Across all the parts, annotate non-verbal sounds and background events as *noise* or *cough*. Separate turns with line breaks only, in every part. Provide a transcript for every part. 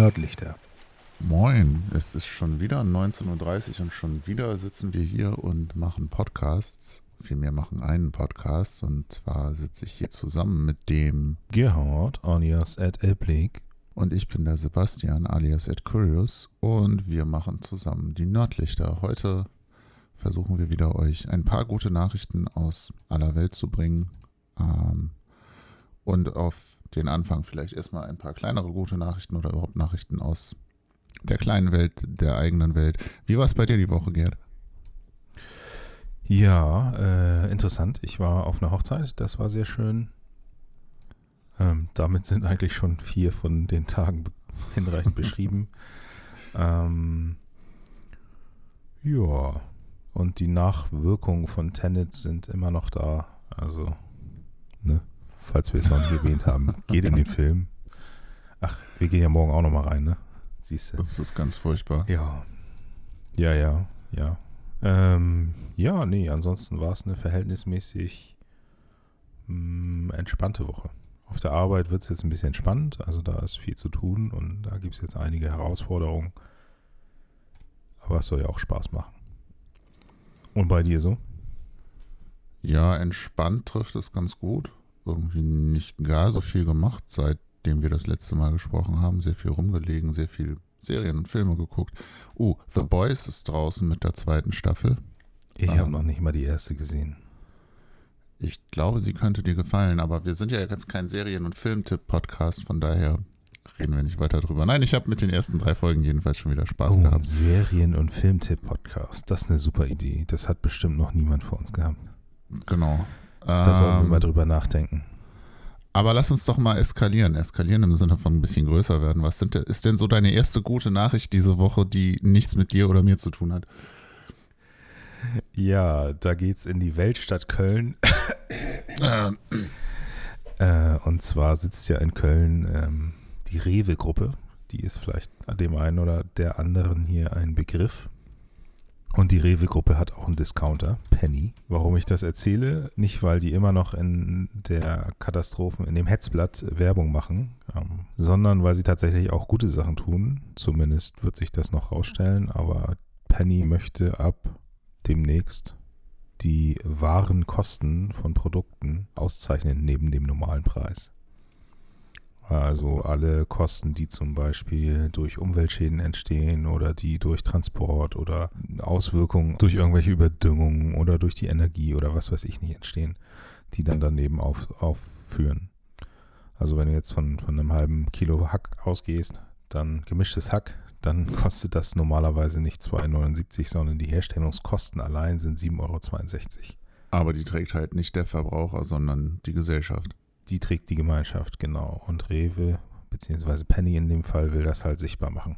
Nördlichter.
Moin, es ist schon wieder 19.30 Uhr und schon wieder sitzen wir hier und machen Podcasts. Vielmehr machen einen Podcast und zwar sitze ich hier zusammen mit dem
Gerhard alias Ed Elblick.
und ich bin der Sebastian alias Ed Curious und wir machen zusammen die Nördlichter. Heute versuchen wir wieder euch ein paar gute Nachrichten aus aller Welt zu bringen ähm, und auf den Anfang vielleicht erstmal ein paar kleinere gute Nachrichten oder überhaupt Nachrichten aus der kleinen Welt, der eigenen Welt. Wie war es bei dir die Woche, Gerd?
Ja, äh, interessant. Ich war auf einer Hochzeit, das war sehr schön. Ähm, damit sind eigentlich schon vier von den Tagen *laughs* hinreichend beschrieben. Ähm, ja, und die Nachwirkungen von Tenet sind immer noch da. Also, ne, falls wir es noch nicht erwähnt haben, geht in den Film. Ach, wir gehen ja morgen auch noch mal rein, ne? Siehst du.
Das ist ganz furchtbar.
Ja. Ja, ja, ja. Ähm, ja, nee, ansonsten war es eine verhältnismäßig mh, entspannte Woche. Auf der Arbeit wird es jetzt ein bisschen spannend, also da ist viel zu tun und da gibt es jetzt einige Herausforderungen. Aber es soll ja auch Spaß machen. Und bei dir so?
Ja, entspannt trifft es ganz gut. Irgendwie nicht gar so viel gemacht, seitdem wir das letzte Mal gesprochen haben. Sehr viel rumgelegen, sehr viel Serien und Filme geguckt. Oh, The Boys ist draußen mit der zweiten Staffel.
Ich habe noch nicht mal die erste gesehen.
Ich glaube, sie könnte dir gefallen, aber wir sind ja jetzt kein Serien- und Filmtipp-Podcast, von daher reden wir nicht weiter drüber. Nein, ich habe mit den ersten drei Folgen jedenfalls schon wieder Spaß
Oh,
gehabt.
Serien- und Filmtipp-Podcast. Das ist eine super Idee. Das hat bestimmt noch niemand vor uns gehabt.
Genau.
Da sollten wir
Ähm,
mal drüber nachdenken.
Aber lass uns doch mal eskalieren. Eskalieren im Sinne von ein bisschen größer werden. Was sind, ist denn so deine erste gute Nachricht diese Woche, die nichts mit dir oder mir zu tun hat?
Ja, da geht's in die Weltstadt Köln.
Ähm,
Äh, und zwar sitzt ja in Köln ähm, die Rewe-Gruppe. Die ist vielleicht dem einen oder der anderen hier ein Begriff. Und die Rewe-Gruppe hat auch einen Discounter, Penny. Warum ich das erzähle? Nicht, weil die immer noch in der Katastrophen, in dem Hetzblatt Werbung machen, ähm, sondern weil sie tatsächlich auch gute Sachen tun. Zumindest wird sich das noch rausstellen. Aber Penny möchte ab demnächst die wahren Kosten von Produkten auszeichnen neben dem normalen Preis. Also alle Kosten, die zum Beispiel durch Umweltschäden entstehen oder die durch Transport oder Auswirkungen durch irgendwelche Überdüngung oder durch die Energie oder was weiß ich nicht entstehen, die dann daneben auf, aufführen. Also wenn du jetzt von, von einem halben Kilo Hack ausgehst, dann gemischtes Hack, dann *laughs* kostet das normalerweise nicht 2,79, sondern die Herstellungskosten allein sind 7,62 Euro.
aber die trägt halt nicht der Verbraucher, sondern die Gesellschaft.
Die trägt die Gemeinschaft, genau. Und Rewe, beziehungsweise Penny in dem Fall, will das halt sichtbar machen.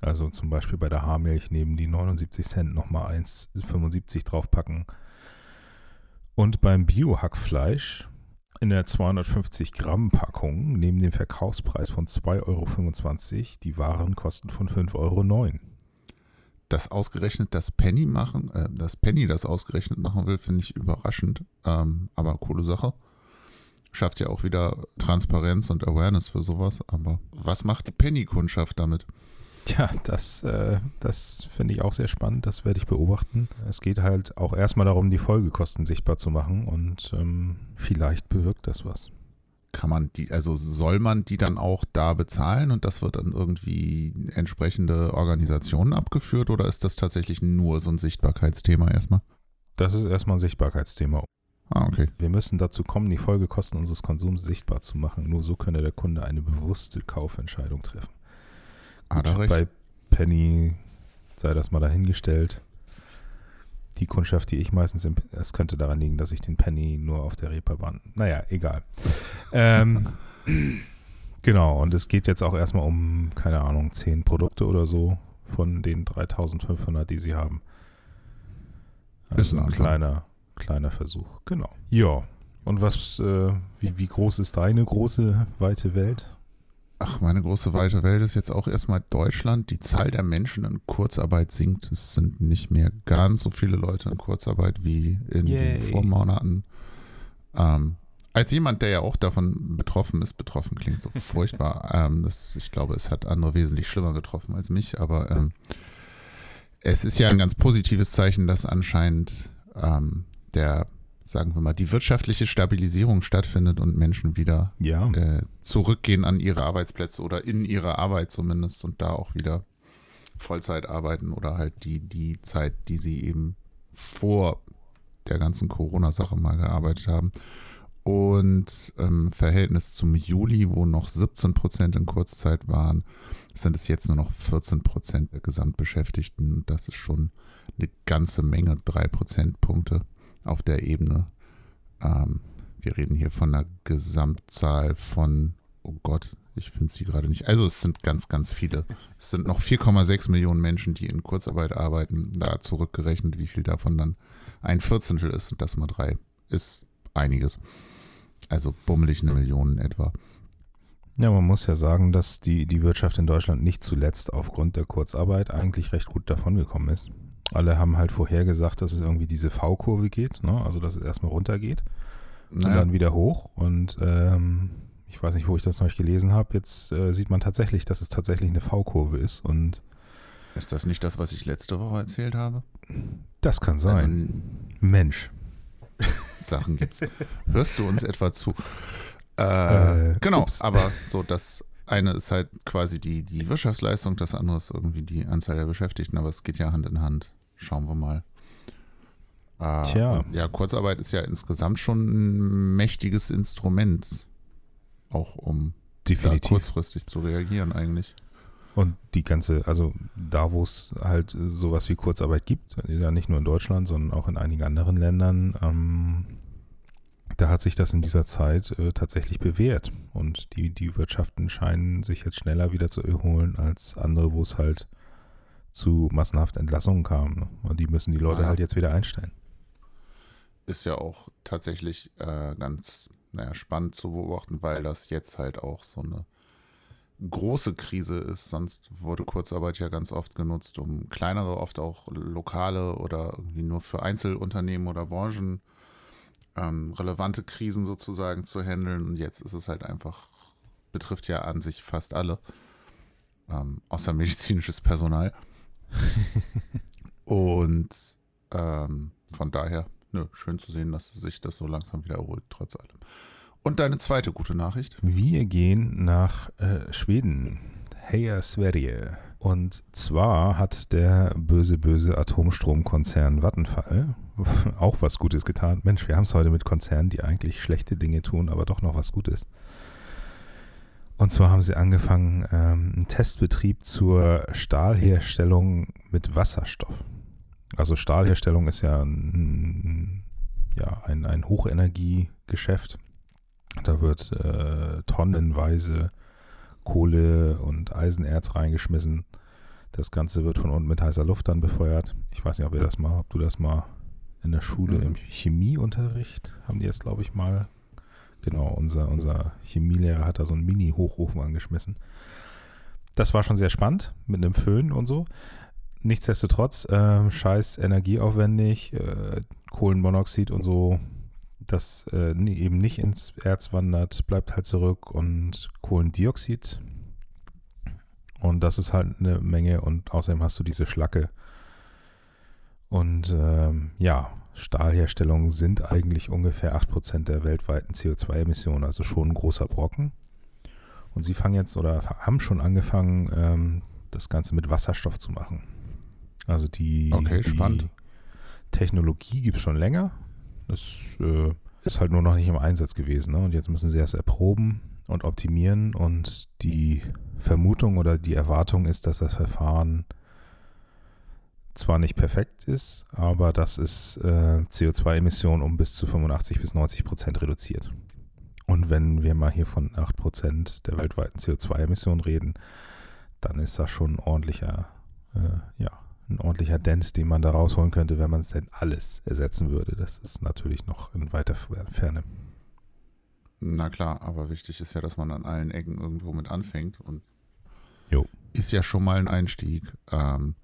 Also zum Beispiel bei der Haarmilch neben die 79 Cent nochmal 1,75 draufpacken. Und beim Biohackfleisch in der 250 Gramm Packung neben dem Verkaufspreis von 2,25 Euro die Warenkosten von 5,09 Euro.
Das ausgerechnet das Penny machen, äh, dass Penny das ausgerechnet machen will, finde ich überraschend. Ähm, aber coole Sache. Schafft ja auch wieder Transparenz und Awareness für sowas. Aber was macht die Penny-Kundschaft damit?
Tja, das, äh, das finde ich auch sehr spannend. Das werde ich beobachten. Es geht halt auch erstmal darum, die Folgekosten sichtbar zu machen und ähm, vielleicht bewirkt das was.
Kann man die, also soll man die dann auch da bezahlen und das wird dann irgendwie entsprechende Organisationen abgeführt oder ist das tatsächlich nur so ein Sichtbarkeitsthema erstmal?
Das ist erstmal ein Sichtbarkeitsthema.
Ah, okay.
Wir müssen dazu kommen, die Folgekosten unseres Konsums sichtbar zu machen. Nur so könne der Kunde eine bewusste Kaufentscheidung treffen.
Er recht.
bei Penny sei das mal dahingestellt. Die Kundschaft, die ich meistens, es könnte daran liegen, dass ich den Penny nur auf der Reeperbahn, naja, egal. ähm, *clears throat* genau, und es geht jetzt auch erstmal um, keine Ahnung, 10 Produkte oder so von den 3500, die sie haben.
Ist ein
kleiner, kleiner Versuch, genau. Ja, und was, äh, wie, wie groß ist deine große, weite Welt?
Ach, meine große weite Welt ist jetzt auch erstmal Deutschland. Die Zahl der Menschen in Kurzarbeit sinkt. Es sind nicht mehr ganz so viele Leute in Kurzarbeit wie in
Yay.
den Vormonaten. Ähm, als jemand, der ja auch davon betroffen ist, betroffen klingt so *laughs* furchtbar. ähm, das, ich glaube, es hat andere wesentlich schlimmer getroffen als mich, aber ähm, es ist ja ein ganz positives Zeichen, dass anscheinend ähm, der, sagen wir mal, die wirtschaftliche Stabilisierung stattfindet und Menschen wieder
Ja,
äh, zurückgehen an ihre Arbeitsplätze oder in ihre Arbeit zumindest und da auch wieder Vollzeit arbeiten oder halt die, die Zeit, die sie eben vor der ganzen Corona-Sache mal gearbeitet haben. Und im Verhältnis zum Juli, wo noch 17 Prozent in Kurzzeit waren, sind es jetzt nur noch 14 Prozent der Gesamtbeschäftigten. Das ist schon eine ganze Menge, drei Prozentpunkte auf der Ebene. Ähm, wir reden hier von einer Gesamtzahl von, oh Gott, ich finde sie gerade nicht. Also es sind ganz, ganz viele. Es sind noch 4,6 Millionen Menschen, die in Kurzarbeit arbeiten. Da zurückgerechnet, wie viel davon dann ein Vierzehntel ist und das mal drei, ist einiges. Also bummelig eine Million etwa.
ja, man muss ja sagen, dass die, die Wirtschaft in Deutschland nicht zuletzt aufgrund der Kurzarbeit eigentlich recht gut davongekommen ist. Alle haben halt vorhergesagt, dass es irgendwie diese V-Kurve geht, ne? also dass es erstmal runtergeht und
Naja,
dann wieder hoch. Und ähm, ich weiß nicht, wo ich das nicht gelesen habe. Jetzt äh, sieht man tatsächlich, dass es tatsächlich eine V-Kurve ist. Und
ist das nicht das, was ich letzte Woche erzählt habe?
das kann sein.
Also
Mensch. *laughs*
Sachen gibt's. Hörst du uns etwa zu? Äh,
Äh,
genau,
ups.
aber so das eine ist halt quasi die, die Wirtschaftsleistung, das andere ist irgendwie die Anzahl der Beschäftigten, aber es geht ja Hand in Hand. Schauen wir mal. Äh,
Tja.
Ja, Kurzarbeit ist ja insgesamt schon ein mächtiges Instrument, auch um da
Definitiv.
kurzfristig zu reagieren eigentlich.
Und die ganze, also da, wo es halt sowas wie Kurzarbeit gibt, ja nicht nur in Deutschland, sondern auch in einigen anderen Ländern, ähm, da hat sich das in dieser Zeit äh, tatsächlich bewährt. Und die, die Wirtschaften scheinen sich jetzt schneller wieder zu erholen als andere, wo es halt zu massenhaften Entlassungen kam. Ne? Und die müssen die Leute
ja.
halt jetzt wieder einstellen.
ist ja auch tatsächlich äh, ganz naja, spannend zu beobachten, weil das jetzt halt auch so eine große Krise ist. Sonst wurde Kurzarbeit ja ganz oft genutzt, um kleinere, oft auch lokale oder irgendwie nur für Einzelunternehmen oder Branchen ähm, relevante Krisen sozusagen zu handeln. Und jetzt ist es halt einfach, betrifft ja an sich fast alle, ähm, außer *laughs* medizinisches Personal. *laughs* Und ähm, von daher, nö, schön zu sehen, dass sich das so langsam wieder erholt, trotz allem. Und deine zweite gute Nachricht?
Wir gehen nach äh, Schweden. Heya Sverige. Und zwar hat der böse, böse Atomstromkonzern Vattenfall *laughs* auch was Gutes getan. Mensch, wir haben es heute mit Konzernen, die eigentlich schlechte Dinge tun, aber doch noch was Gutes. Und zwar haben sie angefangen, ähm, einen Testbetrieb zur Stahlherstellung mit Wasserstoff. Also Stahlherstellung ist ja ein, ja, ein, ein Hochenergiegeschäft. Da wird äh, tonnenweise Kohle und Eisenerz reingeschmissen. Das Ganze wird von unten mit heißer Luft dann befeuert. Ich weiß nicht, ob ihr das mal, ob du das mal in der Schule im Chemieunterricht haben die jetzt, glaube ich, mal. Genau, unser, unser Chemielehrer hat da so einen Mini-Hochofen angeschmissen. Das war schon sehr spannend mit einem Föhn und so. Nichtsdestotrotz, ähm, scheiß energieaufwendig, äh, Kohlenmonoxid und so, das äh, eben nicht ins Erz wandert, bleibt halt zurück und Kohlendioxid. Und das ist halt eine Menge und außerdem hast du diese Schlacke. Und ähm, ja, Stahlherstellungen sind eigentlich ungefähr 8% der weltweiten CO2-Emissionen, also schon ein großer Brocken. Und sie fangen jetzt oder haben schon angefangen, ähm, das Ganze mit Wasserstoff zu machen. Also die,
Okay,
die. Technologie gibt es schon länger. Das äh, ist halt nur noch nicht im Einsatz gewesen. Ne? Und jetzt müssen sie erst erproben und optimieren. Und die Vermutung oder die Erwartung ist, dass das Verfahren zwar nicht perfekt ist, aber dass es äh, CO2-Emissionen um bis zu 85 bis 90 Prozent reduziert. Und wenn wir mal hier von 8 Prozent der weltweiten CO2-Emissionen reden, dann ist das schon ein ordentlicher, äh, ja, ein ordentlicher Dent, den man da rausholen könnte, wenn man es denn alles ersetzen würde. Das ist natürlich noch in weiter Ferne.
Na klar, aber wichtig ist ja, dass man an allen Ecken irgendwo mit anfängt und
Jo.
ist ja schon mal ein Einstieg. Ähm,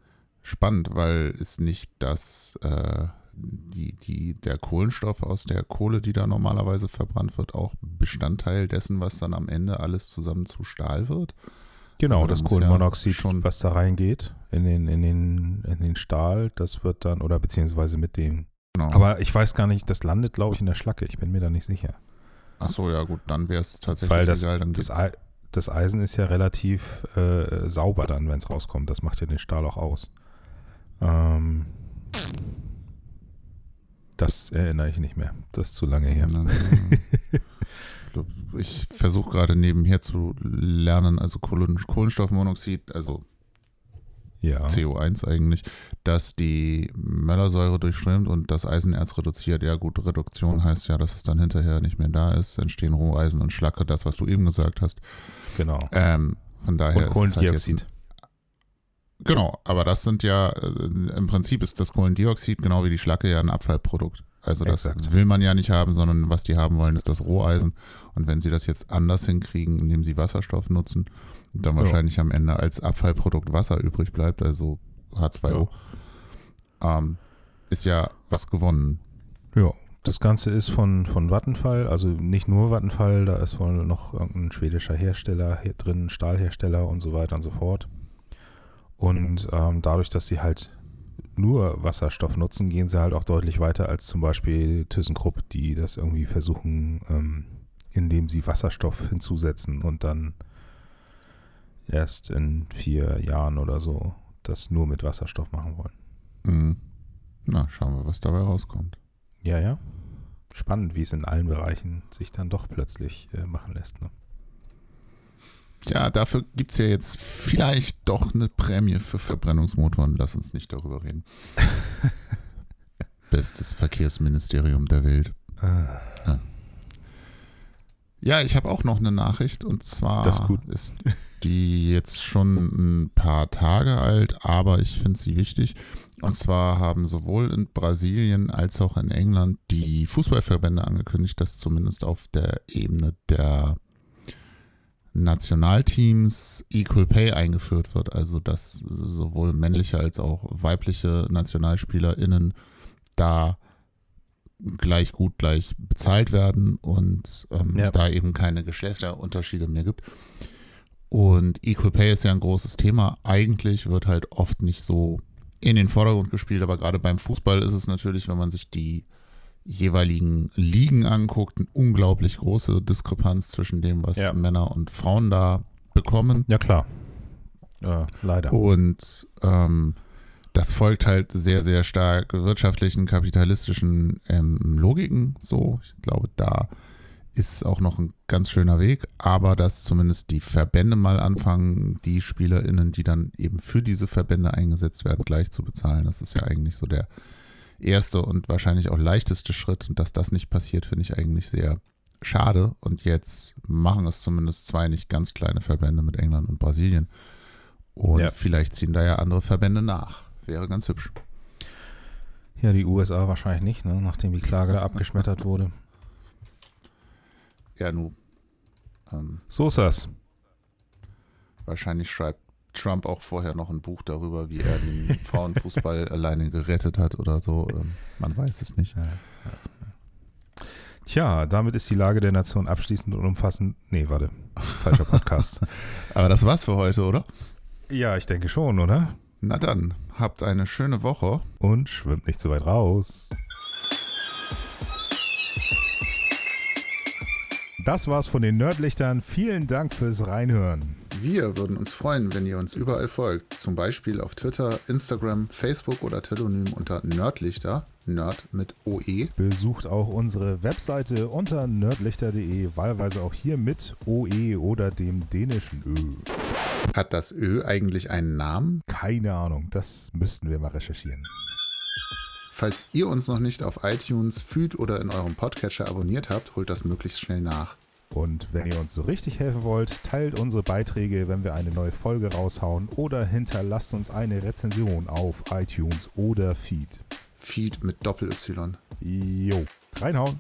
spannend, weil es nicht das äh, die, die, der Kohlenstoff aus der Kohle, die da normalerweise verbrannt wird, auch Bestandteil dessen, was dann am Ende alles zusammen zu Stahl wird?
Genau,
Also da
das Kohlenmonoxid,
ja schon-
was da reingeht in den, in, den, in den Stahl, das wird dann, oder beziehungsweise mit dem.
Genau.
Aber ich weiß gar nicht, das landet, glaube ich, in der Schlacke. Ich bin mir da nicht sicher.
Ach so, ja gut, dann wäre es tatsächlich
Weil das,
egal. Dann
das, das Eisen ist ja relativ äh, sauber dann, wenn es rauskommt. Das macht ja den Stahl auch aus. Ähm, das erinnere ich nicht mehr. Das ist zu lange her.
Ich versuche gerade nebenher zu lernen, also Kohlen- Kohlenstoffmonoxid, also
Ja.
CO1 eigentlich, dass die Möllersäure durchströmt und das Eisenerz reduziert. Ja gut, Reduktion heißt ja, dass es dann hinterher nicht mehr da ist, entstehen Roheisen und Schlacke, das, was du eben gesagt hast.
Genau.
Ähm, von daher
Und
ist halt
Kohlendioxid.
ein, Genau, aber das sind ja, äh, im Prinzip ist das Kohlendioxid genau wie die Schlacke ja ein Abfallprodukt. Also das
Exakt.
will man ja nicht haben, sondern was die haben wollen, ist das Roheisen. Und wenn sie das jetzt anders hinkriegen, indem sie Wasserstoff nutzen, dann
Ja.
wahrscheinlich am Ende als Abfallprodukt Wasser übrig bleibt, also H2O, ähm, ist ja was gewonnen.
Ja, das Ganze ist von, von Vattenfall, also nicht nur Vattenfall, da ist wohl noch irgendein schwedischer Hersteller hier drin, Stahlhersteller und so weiter und so fort. Und ähm, dadurch, dass sie halt nur Wasserstoff nutzen, gehen sie halt auch deutlich weiter als zum Beispiel ThyssenKrupp, die das irgendwie versuchen, ähm, indem sie Wasserstoff hinzusetzen und dann erst in vier Jahren oder so das nur mit Wasserstoff machen wollen.
Mhm. Na, schauen wir, was dabei rauskommt.
Ja, ja. Spannend, wie es in allen Bereichen sich dann doch plötzlich äh, machen lässt. Ne?
Ja, dafür gibt es ja jetzt vielleicht doch eine Prämie für Verbrennungsmotoren. Lass uns nicht darüber reden. *laughs* Bestes Verkehrsministerium der Welt.
Äh,
Ja, ich habe auch noch eine Nachricht und zwar
Das ist gut.
ist die jetzt schon ein paar Tage alt, aber ich finde sie wichtig. Und zwar haben sowohl in Brasilien als auch in England die Fußballverbände angekündigt, dass zumindest auf der Ebene der Nationalteams Equal Pay eingeführt wird. Also dass sowohl männliche als auch weibliche NationalspielerInnen da gleich gut, gleich bezahlt werden und ähm,
Ja.
es da eben keine Geschlechterunterschiede mehr gibt. Und Equal Pay ist ja ein großes Thema. Eigentlich wird halt oft nicht so in den Vordergrund gespielt, aber gerade beim Fußball ist es natürlich, wenn man sich die jeweiligen Ligen anguckt, eine unglaublich große Diskrepanz zwischen dem, was
Ja.
Männer und Frauen da bekommen.
ja, klar. Äh, leider.
Und ähm, das folgt halt sehr, sehr stark wirtschaftlichen, kapitalistischen ähm, Logiken. So, ich glaube, da ist auch noch ein ganz schöner Weg, aber dass zumindest die Verbände mal anfangen, die SpielerInnen, die dann eben für diese Verbände eingesetzt werden, gleich zu bezahlen. Das ist ja eigentlich so der erste und wahrscheinlich auch leichteste Schritt. Und dass das nicht passiert, finde ich eigentlich sehr schade. Und jetzt machen es zumindest zwei nicht ganz kleine Verbände mit England und Brasilien. Und
Ja.
vielleicht ziehen da ja andere Verbände nach. Wäre ganz hübsch.
Ja, die USA wahrscheinlich nicht, ne? nachdem die Klage da abgeschmettert wurde.
Ja, nu. Ähm,
So ist das.
wahrscheinlich schreibt Trump auch vorher noch ein Buch darüber, wie er den *laughs* Frauenfußball alleine gerettet hat oder so. Ähm, man weiß es nicht.
Ja, ja, ja. Tja, damit ist die Lage der Nation abschließend und umfassend. Nee, warte. Falscher Podcast. *laughs*
Aber das war's für heute, oder?
ja, ich denke schon, oder?
Na dann, habt eine schöne Woche.
Und schwimmt nicht zu weit raus. Das war's von den Nerdlichtern. Vielen Dank fürs Reinhören.
Wir würden uns freuen, wenn ihr uns überall folgt. Zum Beispiel auf Twitter, Instagram, Facebook oder Telonym unter Nerdlichter. Nerd mit OE.
Besucht auch unsere Webseite unter nerdlichter.de, wahlweise auch hier mit OE oder dem dänischen Ö.
Hat das Ö eigentlich einen Namen?
Keine Ahnung, das müssten wir mal recherchieren.
Falls ihr uns noch nicht auf iTunes, Feed oder in eurem Podcatcher abonniert habt, holt das möglichst schnell nach.
Und wenn ihr uns so richtig helfen wollt, teilt unsere Beiträge, wenn wir eine neue Folge raushauen oder hinterlasst uns eine Rezension auf iTunes oder Feed.
Feed mit Doppel-Y.
Jo, reinhauen.